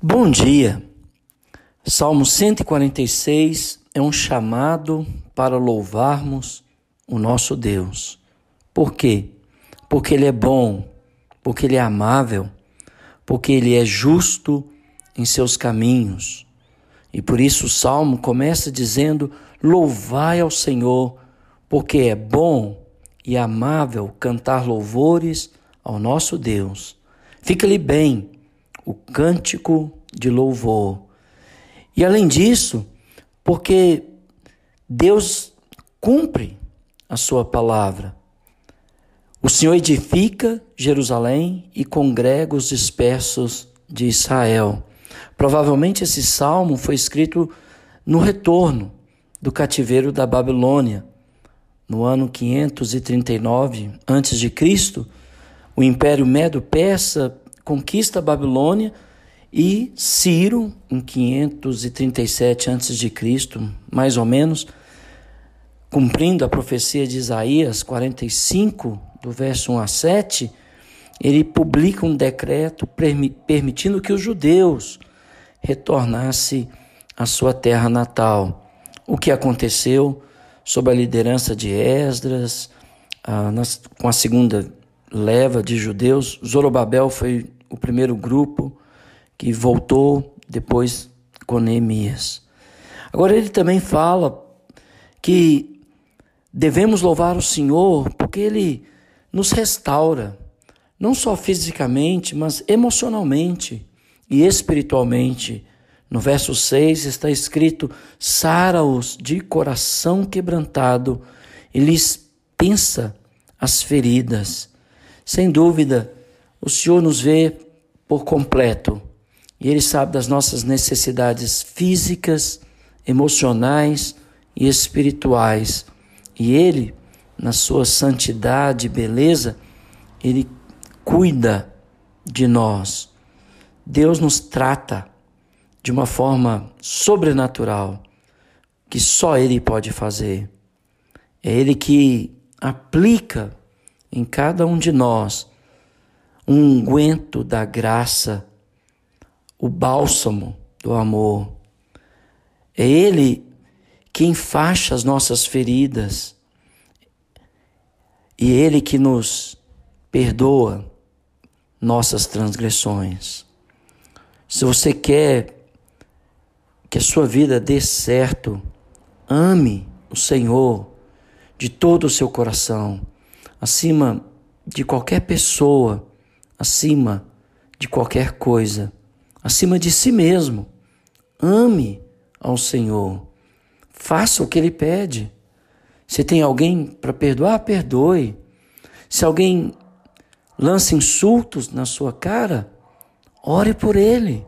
Bom dia. Salmo 146 é um chamado para louvarmos o nosso Deus. Por quê? Porque Ele é bom, porque Ele é amável, porque Ele é justo em seus caminhos. E por isso o salmo começa dizendo: Louvai ao Senhor, porque é bom e amável cantar louvores ao nosso Deus. Fica-lhe bem o cântico de louvor. E além disso, porque Deus cumpre a sua palavra. O Senhor edifica Jerusalém e congrega os dispersos de Israel. Provavelmente esse salmo foi escrito no retorno do cativeiro da Babilônia. No ano 539 a.C., o Império Medo-Persa conquista a Babilônia e Ciro, em 537 a.C., mais ou menos, cumprindo a profecia de Isaías 45, do verso 1 a 7, ele publica um decreto permitindo que os judeus retornassem à sua terra natal. O que aconteceu sob a liderança de Esdras, com a segunda leva de judeus. Zorobabel foi o primeiro grupo que voltou depois com Neemias. Agora ele também fala que devemos louvar o Senhor porque ele nos restaura, não só fisicamente, mas emocionalmente e espiritualmente. No verso 6 está escrito: Sara-os de coração quebrantado e lhes pensa as feridas. Sem dúvida, o Senhor nos vê por completo e Ele sabe das nossas necessidades físicas, emocionais e espirituais. E Ele, na sua santidade e beleza, Ele cuida de nós. Deus nos trata de uma forma sobrenatural que só Ele pode fazer. É Ele que aplica em cada um de nós um unguento da graça, o bálsamo do amor. É Ele que enfaixa as nossas feridas e Ele que nos perdoa nossas transgressões. Se você quer que a sua vida dê certo, ame o Senhor de todo o seu coração acima de qualquer pessoa, acima de qualquer coisa, acima de si mesmo. Ame ao Senhor. Faça o que Ele pede. Se tem alguém para perdoar, perdoe. Se alguém lança insultos na sua cara, ore por ele,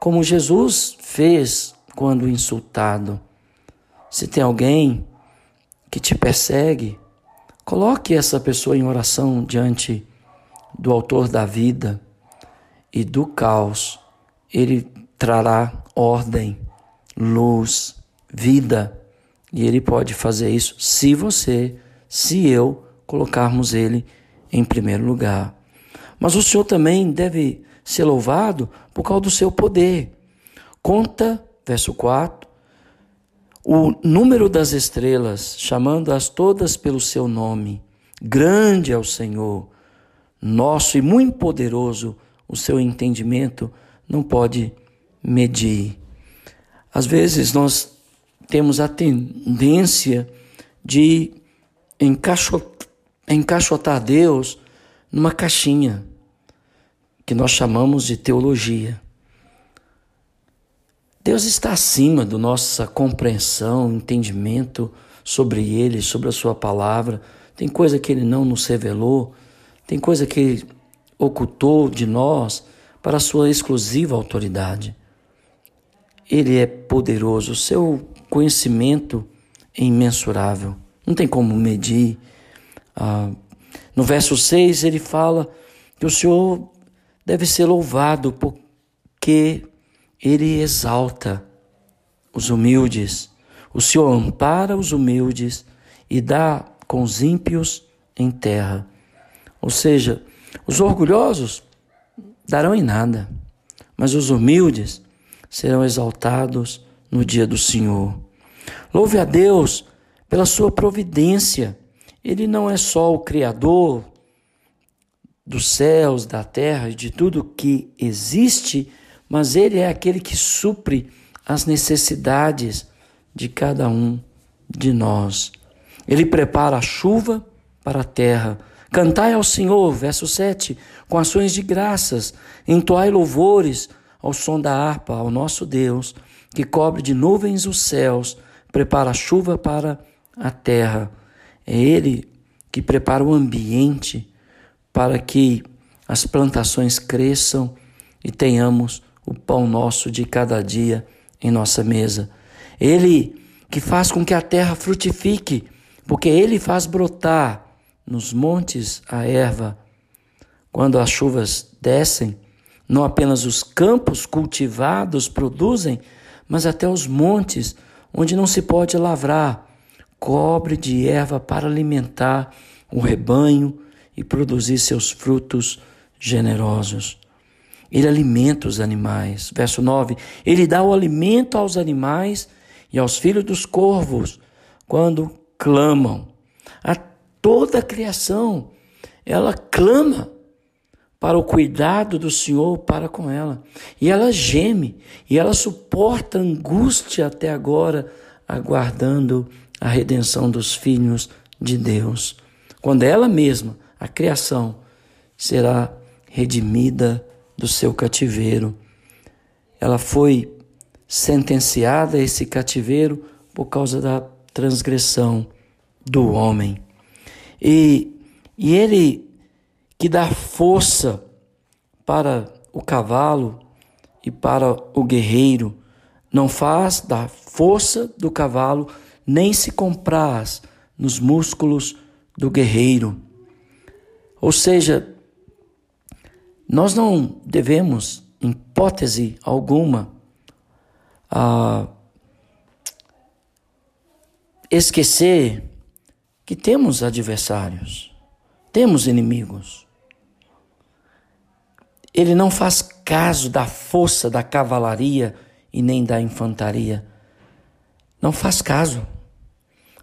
como Jesus fez quando insultado. Se tem alguém que te persegue, Coloque essa pessoa em oração diante do Autor da vida e do caos. Ele trará ordem, luz, vida. E ele pode fazer isso se você, se eu, colocarmos ele em primeiro lugar. Mas o Senhor também deve ser louvado por causa do seu poder. Conta, verso 4, o número das estrelas, chamando-as todas pelo seu nome. Grande é o Senhor, nosso e muito poderoso, o seu entendimento não pode medir. Às vezes nós temos a tendência de encaixotar Deus numa caixinha que nós chamamos de teologia. Deus está acima da nossa compreensão, entendimento sobre Ele, sobre a Sua palavra. Tem coisa que Ele não nos revelou, tem coisa que Ele ocultou de nós para Sua exclusiva autoridade. Ele é poderoso, o seu conhecimento é imensurável, não tem como medir. Ah, no verso 6 ele fala que o Senhor deve ser louvado porque ele exalta os humildes. O Senhor ampara os humildes e dá com os ímpios em terra. Ou seja, os orgulhosos darão em nada, mas os humildes serão exaltados no dia do Senhor. Louve a Deus pela sua providência. Ele não é só o Criador dos céus, da terra e de tudo que existe, mas Ele é aquele que supre as necessidades de cada um de nós. Ele prepara a chuva para a terra. Cantai ao Senhor, verso 7, com ações de graças, entoai louvores ao som da harpa, ao nosso Deus, que cobre de nuvens os céus, prepara a chuva para a terra. É Ele que prepara o ambiente para que as plantações cresçam e tenhamos o pão nosso de cada dia em nossa mesa. Ele que faz com que a terra frutifique, porque ele faz brotar nos montes a erva. Quando as chuvas descem, não apenas os campos cultivados produzem, mas até os montes onde não se pode lavrar, cobre de erva para alimentar o rebanho e produzir seus frutos generosos. Ele alimenta os animais. Verso 9: Ele dá o alimento aos animais e aos filhos dos corvos quando clamam. Toda a criação, ela clama para o cuidado do Senhor para com ela. E ela geme, e ela suporta angústia até agora, aguardando a redenção dos filhos de Deus. Quando ela mesma, a criação, será redimida do seu cativeiro. Ela foi sentenciada a esse cativeiro por causa da transgressão do homem. E, e ele que dá força para o cavalo e para o guerreiro, não faz da força do cavalo, nem se compraz nos músculos do guerreiro. Ou seja, nós não devemos, em hipótese alguma, a esquecer que temos adversários, temos inimigos. Ele não faz caso da força da cavalaria e nem da infantaria. Não faz caso,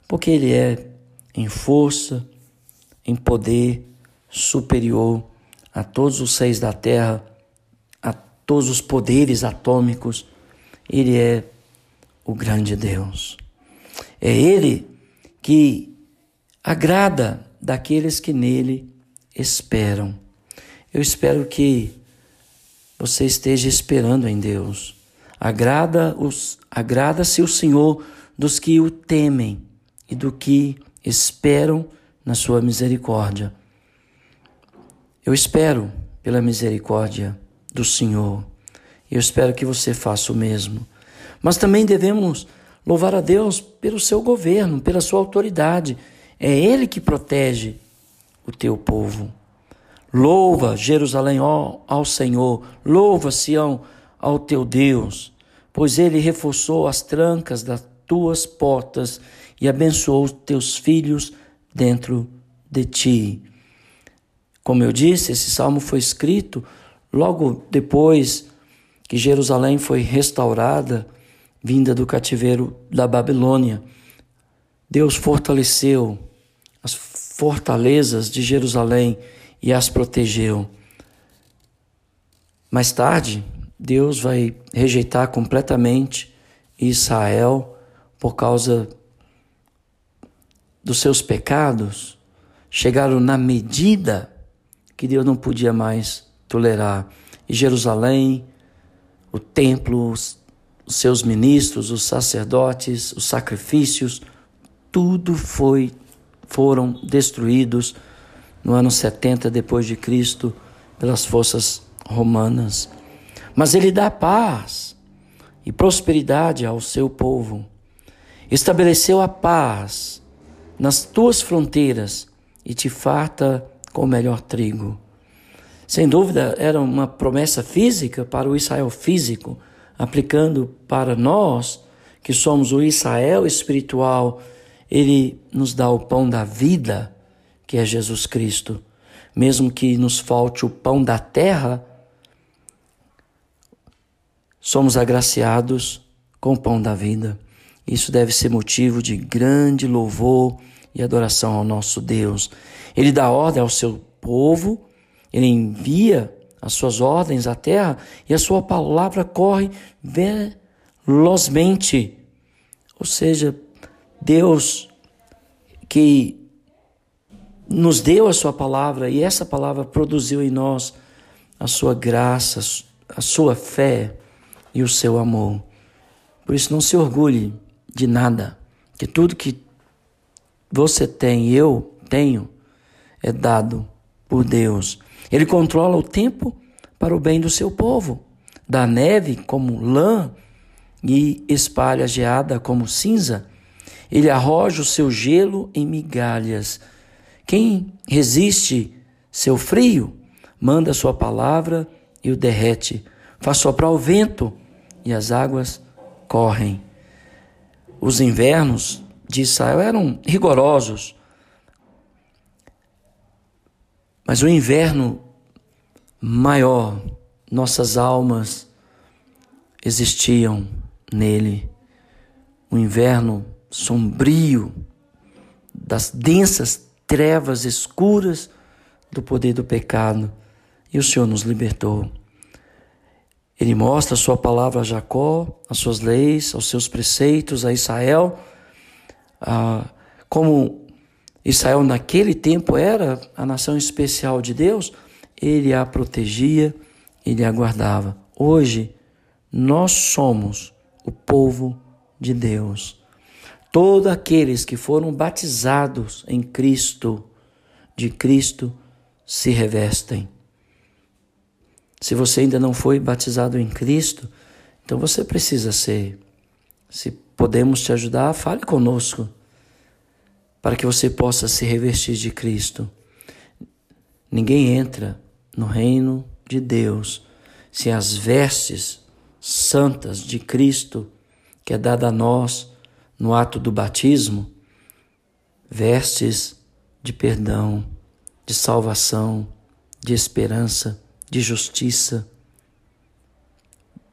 porque ele é em força, em poder superior a todos os seis da terra, a todos os poderes atômicos. Ele é o grande Deus. É Ele que agrada daqueles que nele esperam. Eu espero que você esteja esperando em Deus. Agrada os agrada-se o Senhor dos que o temem e do que esperam na sua misericórdia. Eu espero pela misericórdia do Senhor. Eu espero que você faça o mesmo. Mas também devemos louvar a Deus pelo seu governo, pela sua autoridade. É Ele que protege o teu povo. Louva, Jerusalém, ó, ao Senhor. Louva, Sião, ao teu Deus, pois ele reforçou as trancas das tuas portas e abençoou os teus filhos dentro de ti. Como eu disse, esse salmo foi escrito logo depois que Jerusalém foi restaurada, vinda do cativeiro da Babilônia. Deus fortaleceu as fortalezas de Jerusalém e as protegeu. Mais tarde, Deus vai rejeitar completamente Israel por causa dos seus pecados. Chegaram na medida que Deus não podia mais tolerar. E Jerusalém, o templo, os seus ministros, os sacerdotes, os sacrifícios, tudo foi foram destruídos no ano 70 depois de Cristo pelas forças romanas. Mas ele dá paz e prosperidade ao seu povo. Estabeleceu a paz nas tuas fronteiras e te farta com o melhor trigo. Sem dúvida, era uma promessa física para o Israel físico, aplicando para nós, que somos o Israel espiritual, ele nos dá o pão da vida que é Jesus Cristo. Mesmo que nos falte o pão da terra, somos agraciados com o pão da vida. Isso deve ser motivo de grande louvor e adoração ao nosso Deus. Ele dá ordem ao seu povo, ele envia as suas ordens à terra e a sua palavra corre velozmente. Ou seja, Deus que nos deu a sua palavra e essa palavra produziu em nós a sua graça, a sua fé e o seu amor. Por isso não se orgulhe de nada, que tudo que você tem, eu tenho, é dado por Deus. Ele controla o tempo para o bem do seu povo. Dá neve como lã e espalha a geada como cinza. Ele arroja o seu gelo em migalhas. Quem resiste seu frio, manda sua palavra e o derrete. Faz soprar o vento e as águas correm. Os invernos de Israel eram rigorosos, mas o inverno maior, nossas almas existiam nele. O inverno sombrio, das densas trevas escuras do poder do pecado. E o Senhor nos libertou. Ele mostra a sua palavra a Jacó, as suas leis, aos seus preceitos a Israel, ah, como Israel naquele tempo era a nação especial de Deus, ele a protegia, ele a guardava. Hoje, nós somos o povo de Deus. Todos aqueles que foram batizados em Cristo, de Cristo, se revestem. Se você ainda não foi batizado em Cristo, então você precisa ser. Se podemos te ajudar, fale conosco, para que você possa se revestir de Cristo. Ninguém entra no reino de Deus se as vestes santas de Cristo, que é dada a nós, no ato do batismo, vestes de perdão, de salvação, de esperança, de justiça,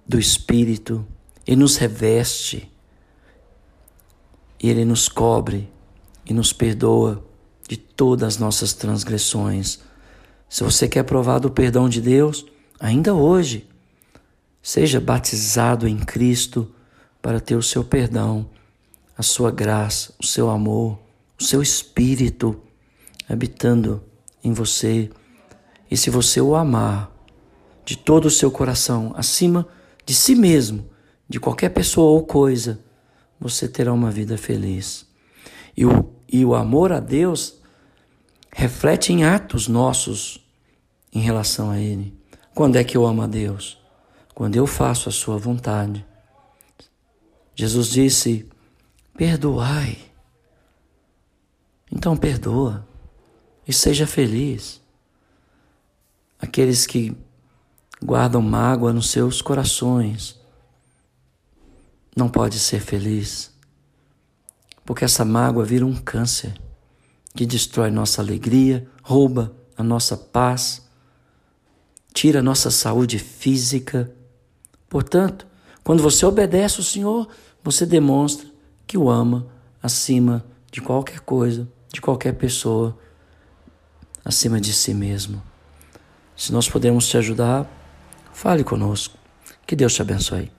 do Espírito, e nos reveste, e Ele nos cobre e nos perdoa de todas as nossas transgressões. Se você quer provar do perdão de Deus, ainda hoje, seja batizado em Cristo para ter o seu perdão a sua graça, o seu amor, o seu espírito habitando em você. E se você o amar de todo o seu coração, acima de si mesmo, de qualquer pessoa ou coisa, você terá uma vida feliz. E o, e o amor a Deus reflete em atos nossos em relação a Ele. Quando é que eu amo a Deus? Quando eu faço a Sua vontade. Jesus disse: Perdoai. Então perdoa e seja feliz. Aqueles que guardam mágoa nos seus corações não pode ser feliz, porque essa mágoa vira um câncer que destrói nossa alegria, rouba a nossa paz, tira a nossa saúde física. Portanto, quando você obedece ao Senhor, você demonstra que o ama acima de qualquer coisa, de qualquer pessoa, acima de si mesmo. Se nós podemos te ajudar, fale conosco. Que Deus te abençoe.